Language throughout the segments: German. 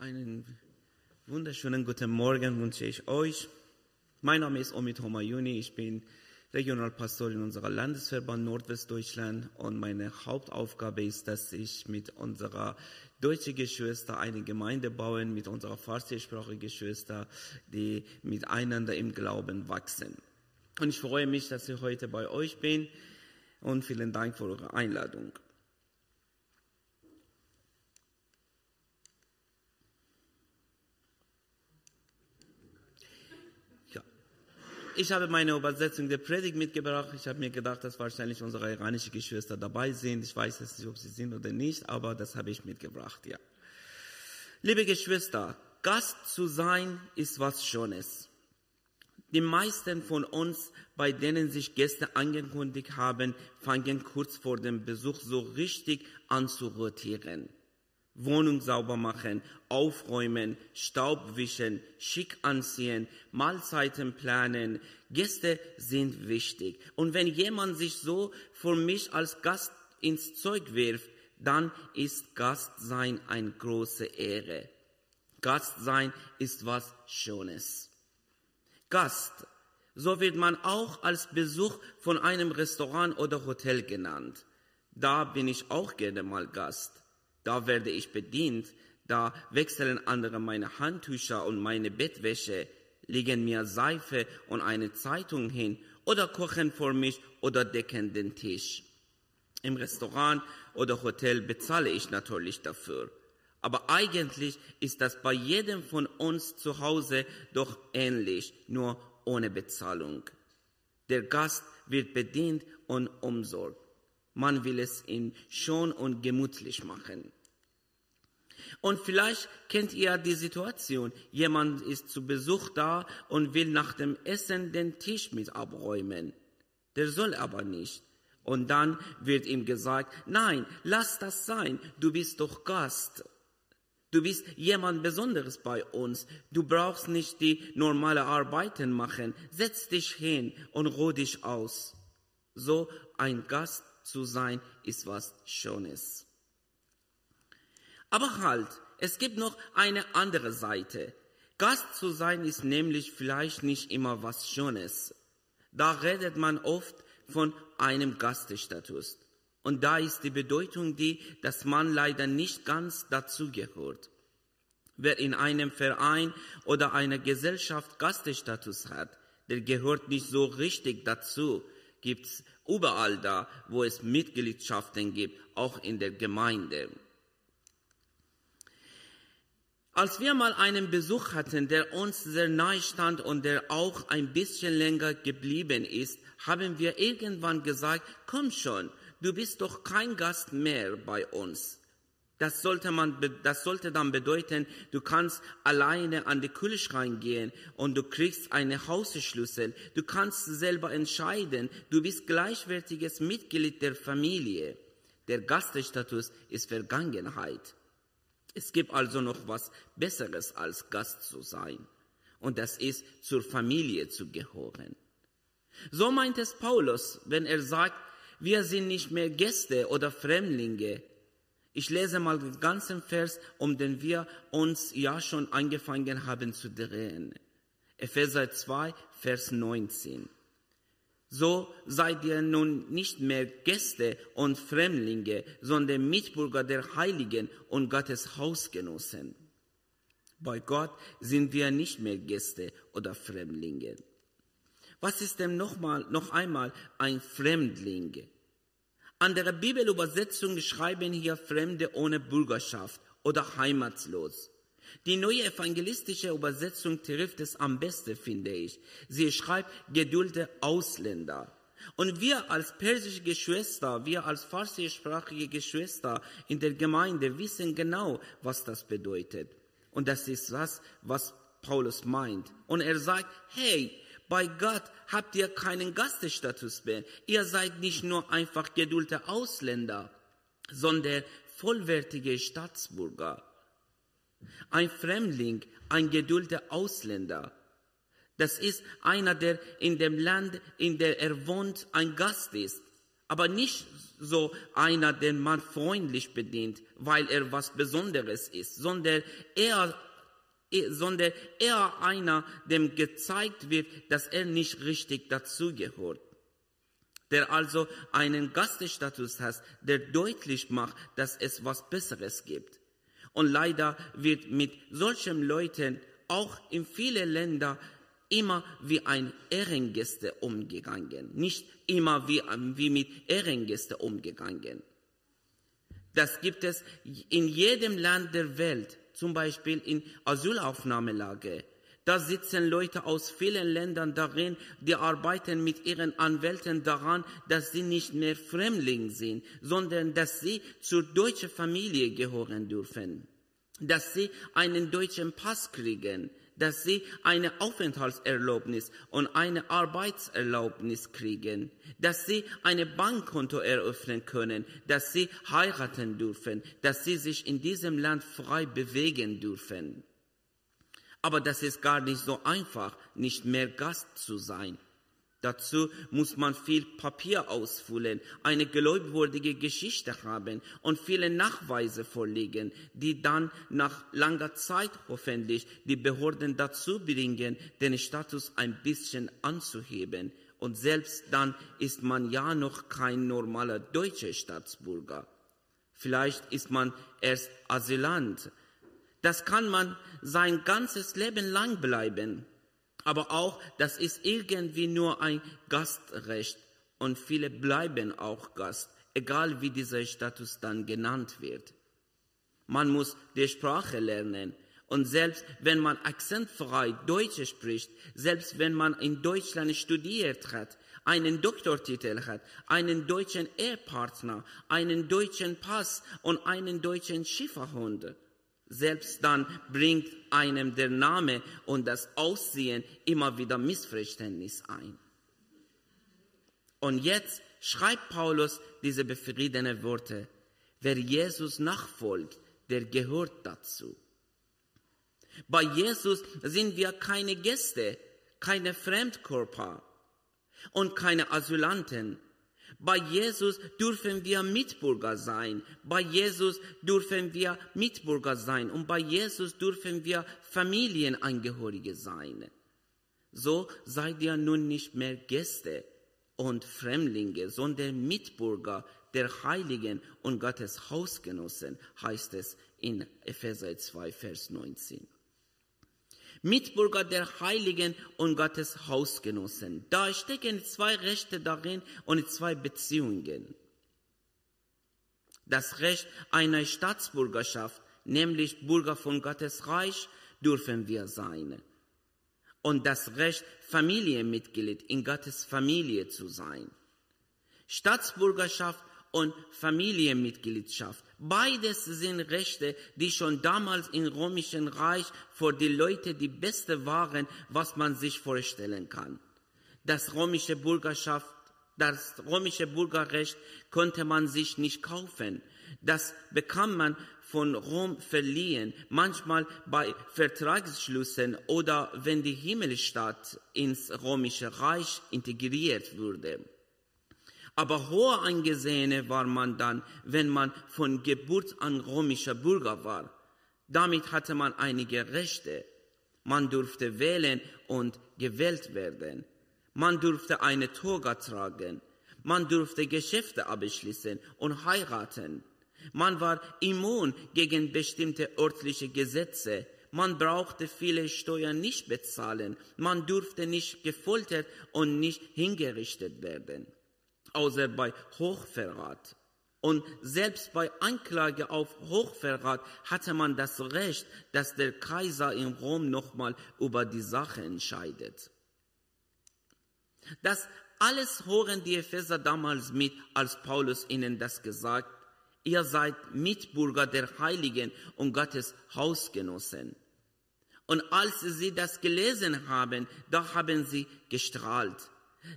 Einen wunderschönen guten Morgen wünsche ich euch. Mein Name ist Omid Homayuni. Ich bin Regionalpastor in unserer Landesverband Nordwestdeutschland und meine Hauptaufgabe ist, dass ich mit unserer deutschen Geschwister eine Gemeinde bauen, mit unserer farsischsprachigen Geschwister, die miteinander im Glauben wachsen. Und ich freue mich, dass ich heute bei euch bin und vielen Dank für eure Einladung. Ich habe meine Übersetzung der Predigt mitgebracht. Ich habe mir gedacht, dass wahrscheinlich unsere iranischen Geschwister dabei sind. Ich weiß jetzt nicht, ob sie sind oder nicht, aber das habe ich mitgebracht, ja. Liebe Geschwister, Gast zu sein ist was Schönes. Die meisten von uns, bei denen sich Gäste angekündigt haben, fangen kurz vor dem Besuch so richtig an zu rotieren. Wohnung sauber machen, aufräumen, Staub wischen, schick anziehen, Mahlzeiten planen. Gäste sind wichtig. Und wenn jemand sich so für mich als Gast ins Zeug wirft, dann ist Gastsein eine große Ehre. Gastsein ist was Schönes. Gast, so wird man auch als Besuch von einem Restaurant oder Hotel genannt. Da bin ich auch gerne mal Gast da werde ich bedient, da wechseln andere meine Handtücher und meine Bettwäsche, legen mir Seife und eine Zeitung hin oder kochen für mich oder decken den Tisch. Im Restaurant oder Hotel bezahle ich natürlich dafür. Aber eigentlich ist das bei jedem von uns zu Hause doch ähnlich, nur ohne Bezahlung. Der Gast wird bedient und umsorgt. Man will es ihm schon und gemütlich machen. Und vielleicht kennt ihr die Situation. Jemand ist zu Besuch da und will nach dem Essen den Tisch mit abräumen. Der soll aber nicht. Und dann wird ihm gesagt, nein, lass das sein, du bist doch Gast. Du bist jemand Besonderes bei uns. Du brauchst nicht die normale Arbeiten machen. Setz dich hin und ruh dich aus. So ein Gast zu sein, ist was Schönes. Aber halt, es gibt noch eine andere Seite. Gast zu sein ist nämlich vielleicht nicht immer was Schönes. Da redet man oft von einem Gastestatus. Und da ist die Bedeutung die, dass man leider nicht ganz dazugehört. Wer in einem Verein oder einer Gesellschaft Gastestatus hat, der gehört nicht so richtig dazu. Gibt's überall da, wo es Mitgliedschaften gibt, auch in der Gemeinde. Als wir mal einen Besuch hatten, der uns sehr nahe stand und der auch ein bisschen länger geblieben ist, haben wir irgendwann gesagt, komm schon, du bist doch kein Gast mehr bei uns. Das sollte, man, das sollte dann bedeuten, du kannst alleine an die Kühlschrank gehen und du kriegst eine Hausschlüssel. Du kannst selber entscheiden. Du bist gleichwertiges Mitglied der Familie. Der Gaststatus ist Vergangenheit. Es gibt also noch was Besseres als Gast zu sein. Und das ist zur Familie zu gehören. So meint es Paulus, wenn er sagt, wir sind nicht mehr Gäste oder Fremdlinge. Ich lese mal den ganzen Vers, um den wir uns ja schon angefangen haben zu drehen. Epheser 2, Vers 19. So seid ihr nun nicht mehr Gäste und Fremdlinge, sondern Mitbürger der Heiligen und Gottes Hausgenossen. Bei Gott sind wir nicht mehr Gäste oder Fremdlinge. Was ist denn noch, mal, noch einmal ein Fremdling? Andere Bibelübersetzungen schreiben hier Fremde ohne Bürgerschaft oder heimatlos. Die neue evangelistische Übersetzung trifft es am besten, finde ich. Sie schreibt geduldete Ausländer. Und wir als persische Geschwister, wir als farsischsprachige Geschwister in der Gemeinde wissen genau, was das bedeutet. Und das ist das, was Paulus meint. Und er sagt, hey, bei Gott habt ihr keinen Gastestatus mehr. Ihr seid nicht nur einfach geduldete Ausländer, sondern vollwertige Staatsbürger. Ein Fremdling, ein geduldeter Ausländer. Das ist einer, der in dem Land, in dem er wohnt, ein Gast ist. Aber nicht so einer, den man freundlich bedient, weil er was Besonderes ist, sondern er, sondern eher einer, dem gezeigt wird, dass er nicht richtig dazugehört der also einen Gastestatus hat, der deutlich macht, dass es was Besseres gibt. Und leider wird mit solchen Leuten auch in vielen Ländern immer wie ein Ehrengäste umgegangen, nicht immer wie, wie mit Ehrengäste umgegangen. Das gibt es in jedem Land der Welt, zum Beispiel in Asylaufnahmelage. Da sitzen Leute aus vielen Ländern darin, die arbeiten mit ihren Anwälten daran, dass sie nicht mehr Fremdling sind, sondern dass sie zur deutschen Familie gehören dürfen, dass sie einen deutschen Pass kriegen, dass sie eine Aufenthaltserlaubnis und eine Arbeitserlaubnis kriegen, dass sie ein Bankkonto eröffnen können, dass sie heiraten dürfen, dass sie sich in diesem Land frei bewegen dürfen. Aber das ist gar nicht so einfach, nicht mehr Gast zu sein. Dazu muss man viel Papier ausfüllen, eine glaubwürdige Geschichte haben und viele Nachweise vorlegen, die dann nach langer Zeit hoffentlich die Behörden dazu bringen, den Status ein bisschen anzuheben. Und selbst dann ist man ja noch kein normaler deutscher Staatsbürger. Vielleicht ist man erst Asylant, das kann man sein ganzes Leben lang bleiben. Aber auch, das ist irgendwie nur ein Gastrecht. Und viele bleiben auch Gast, egal wie dieser Status dann genannt wird. Man muss die Sprache lernen. Und selbst wenn man akzentfrei Deutsch spricht, selbst wenn man in Deutschland studiert hat, einen Doktortitel hat, einen deutschen Ehepartner, einen deutschen Pass und einen deutschen Schifferhund, selbst dann bringt einem der Name und das Aussehen immer wieder Missverständnis ein. Und jetzt schreibt Paulus diese befriedenen Worte. Wer Jesus nachfolgt, der gehört dazu. Bei Jesus sind wir keine Gäste, keine Fremdkörper und keine Asylanten, bei Jesus dürfen wir Mitbürger sein. Bei Jesus dürfen wir Mitbürger sein. Und bei Jesus dürfen wir Familienangehörige sein. So seid ihr nun nicht mehr Gäste und Fremdlinge, sondern Mitbürger der Heiligen und Gottes Hausgenossen, heißt es in Epheser 2, Vers 19. Mitbürger der Heiligen und Gottes Hausgenossen. Da stecken zwei Rechte darin und zwei Beziehungen. Das Recht einer Staatsbürgerschaft, nämlich Bürger von Gottes Reich, dürfen wir sein. Und das Recht, Familienmitglied in Gottes Familie zu sein. Staatsbürgerschaft und Familienmitgliedschaft. Beides sind Rechte, die schon damals im römischen Reich für die Leute die beste waren, was man sich vorstellen kann. Das römische Bürgerschaft, das römische Bürgerrecht konnte man sich nicht kaufen. Das bekam man von Rom verliehen, manchmal bei Vertragsschlüssen oder wenn die Himmelstadt ins römische Reich integriert wurde. Aber hoher angesehene war man dann, wenn man von Geburt an römischer Bürger war. Damit hatte man einige Rechte. Man durfte wählen und gewählt werden. Man durfte eine Toga tragen. Man durfte Geschäfte abschließen und heiraten. Man war immun gegen bestimmte örtliche Gesetze. Man brauchte viele Steuern nicht bezahlen. Man durfte nicht gefoltert und nicht hingerichtet werden außer bei Hochverrat. Und selbst bei Anklage auf Hochverrat hatte man das Recht, dass der Kaiser in Rom nochmal über die Sache entscheidet. Das alles hören die Epheser damals mit, als Paulus ihnen das gesagt. Ihr seid Mitbürger der Heiligen und Gottes Hausgenossen. Und als sie das gelesen haben, da haben sie gestrahlt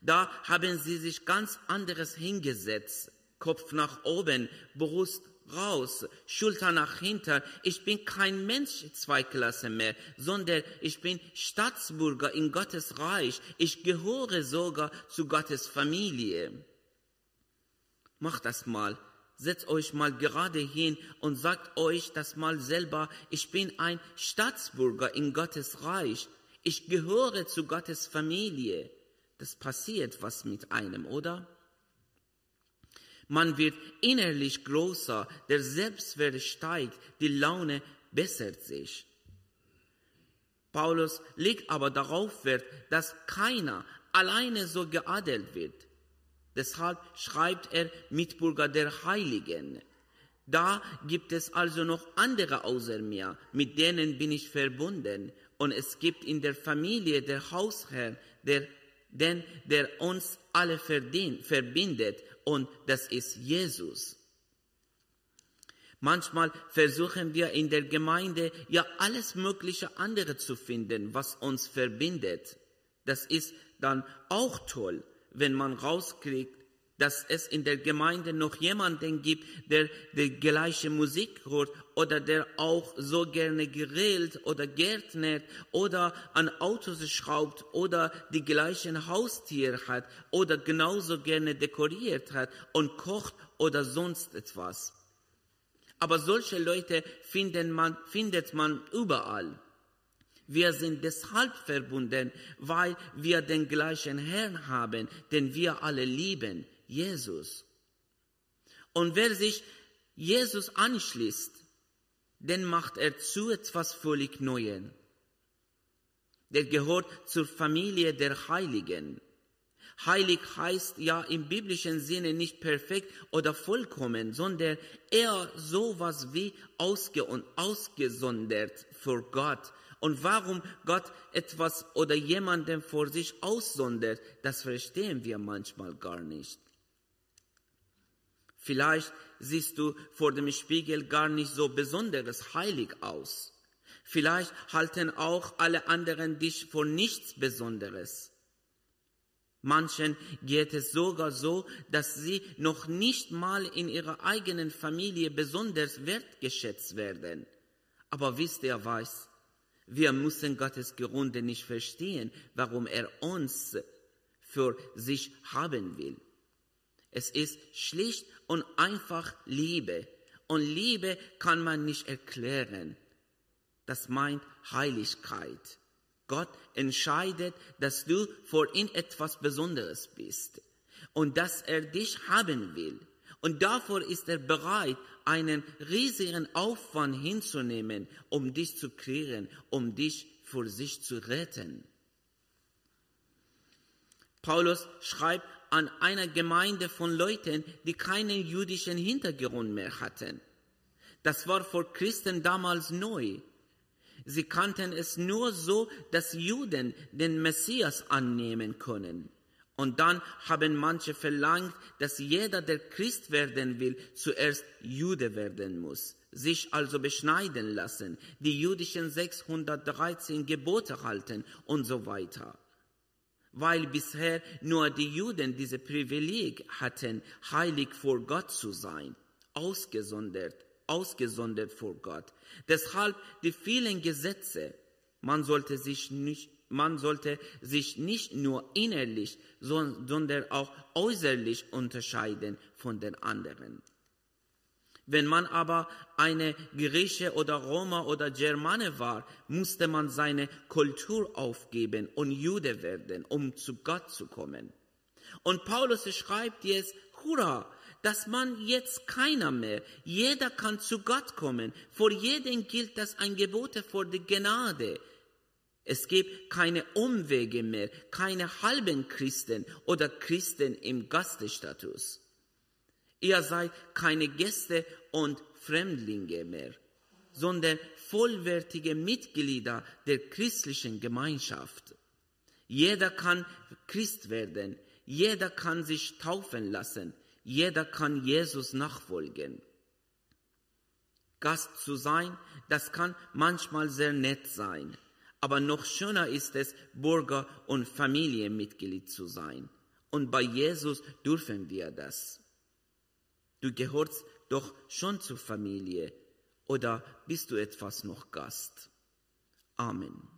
da haben sie sich ganz anderes hingesetzt. Kopf nach oben, Brust raus, Schulter nach hinten. Ich bin kein Mensch zwei Klasse mehr, sondern ich bin Staatsbürger in Gottes Reich. Ich gehöre sogar zu Gottes Familie. Macht das mal. Setzt euch mal gerade hin und sagt euch das mal selber. Ich bin ein Staatsbürger in Gottes Reich. Ich gehöre zu Gottes Familie. Das passiert was mit einem, oder? Man wird innerlich größer, der Selbstwert steigt, die Laune bessert sich. Paulus legt aber darauf Wert, dass keiner alleine so geadelt wird. Deshalb schreibt er Mitbürger der Heiligen. Da gibt es also noch andere außer mir, mit denen bin ich verbunden. Und es gibt in der Familie der Hausherr, der, den, der uns alle verdient, verbindet, und das ist Jesus. Manchmal versuchen wir in der Gemeinde ja alles mögliche andere zu finden, was uns verbindet. Das ist dann auch toll, wenn man rauskriegt, dass es in der Gemeinde noch jemanden gibt, der die gleiche Musik hört oder der auch so gerne grillt oder gärtnert oder an Autos schraubt oder die gleichen Haustiere hat oder genauso gerne dekoriert hat und kocht oder sonst etwas. Aber solche Leute man, findet man überall. Wir sind deshalb verbunden, weil wir den gleichen Herrn haben, den wir alle lieben, Jesus. Und wer sich Jesus anschließt, den macht er zu etwas völlig Neuem. Der gehört zur Familie der Heiligen. Heilig heißt ja im biblischen Sinne nicht perfekt oder vollkommen, sondern eher sowas wie ausge und ausgesondert für Gott. Und warum Gott etwas oder jemanden vor sich aussondert, das verstehen wir manchmal gar nicht. Vielleicht siehst du vor dem Spiegel gar nicht so besonderes heilig aus. Vielleicht halten auch alle anderen dich vor nichts Besonderes. Manchen geht es sogar so, dass sie noch nicht mal in ihrer eigenen Familie besonders wertgeschätzt werden. Aber wisst ihr was? Wir müssen Gottes Gründe nicht verstehen, warum er uns für sich haben will. Es ist schlicht und einfach Liebe. Und Liebe kann man nicht erklären. Das meint Heiligkeit. Gott entscheidet, dass du vor ihm etwas Besonderes bist und dass er dich haben will. Und davor ist er bereit, einen riesigen Aufwand hinzunehmen, um dich zu kreieren, um dich vor sich zu retten. Paulus schreibt an einer Gemeinde von Leuten, die keinen jüdischen Hintergrund mehr hatten. Das war vor Christen damals neu. Sie kannten es nur so, dass Juden den Messias annehmen können. Und dann haben manche verlangt, dass jeder, der Christ werden will, zuerst Jude werden muss, sich also beschneiden lassen, die jüdischen 613 Gebote halten und so weiter weil bisher nur die Juden diese Privileg hatten, heilig vor Gott zu sein, ausgesondert, ausgesondert vor Gott. Deshalb die vielen Gesetze, man sollte sich nicht, man sollte sich nicht nur innerlich, sondern auch äußerlich unterscheiden von den anderen. Wenn man aber eine Grieche oder Roma oder Germane war, musste man seine Kultur aufgeben und Jude werden, um zu Gott zu kommen. Und Paulus schreibt jetzt, hurra, dass man jetzt keiner mehr, jeder kann zu Gott kommen. Vor jedem gilt das ein Gebote vor der Gnade. Es gibt keine Umwege mehr, keine halben Christen oder Christen im Gastestatus. Ihr seid keine Gäste und Fremdlinge mehr, sondern vollwertige Mitglieder der christlichen Gemeinschaft. Jeder kann Christ werden, jeder kann sich taufen lassen, jeder kann Jesus nachfolgen. Gast zu sein, das kann manchmal sehr nett sein, aber noch schöner ist es, Bürger und Familienmitglied zu sein. Und bei Jesus dürfen wir das. Du gehörst doch schon zur Familie oder bist du etwas noch Gast? Amen.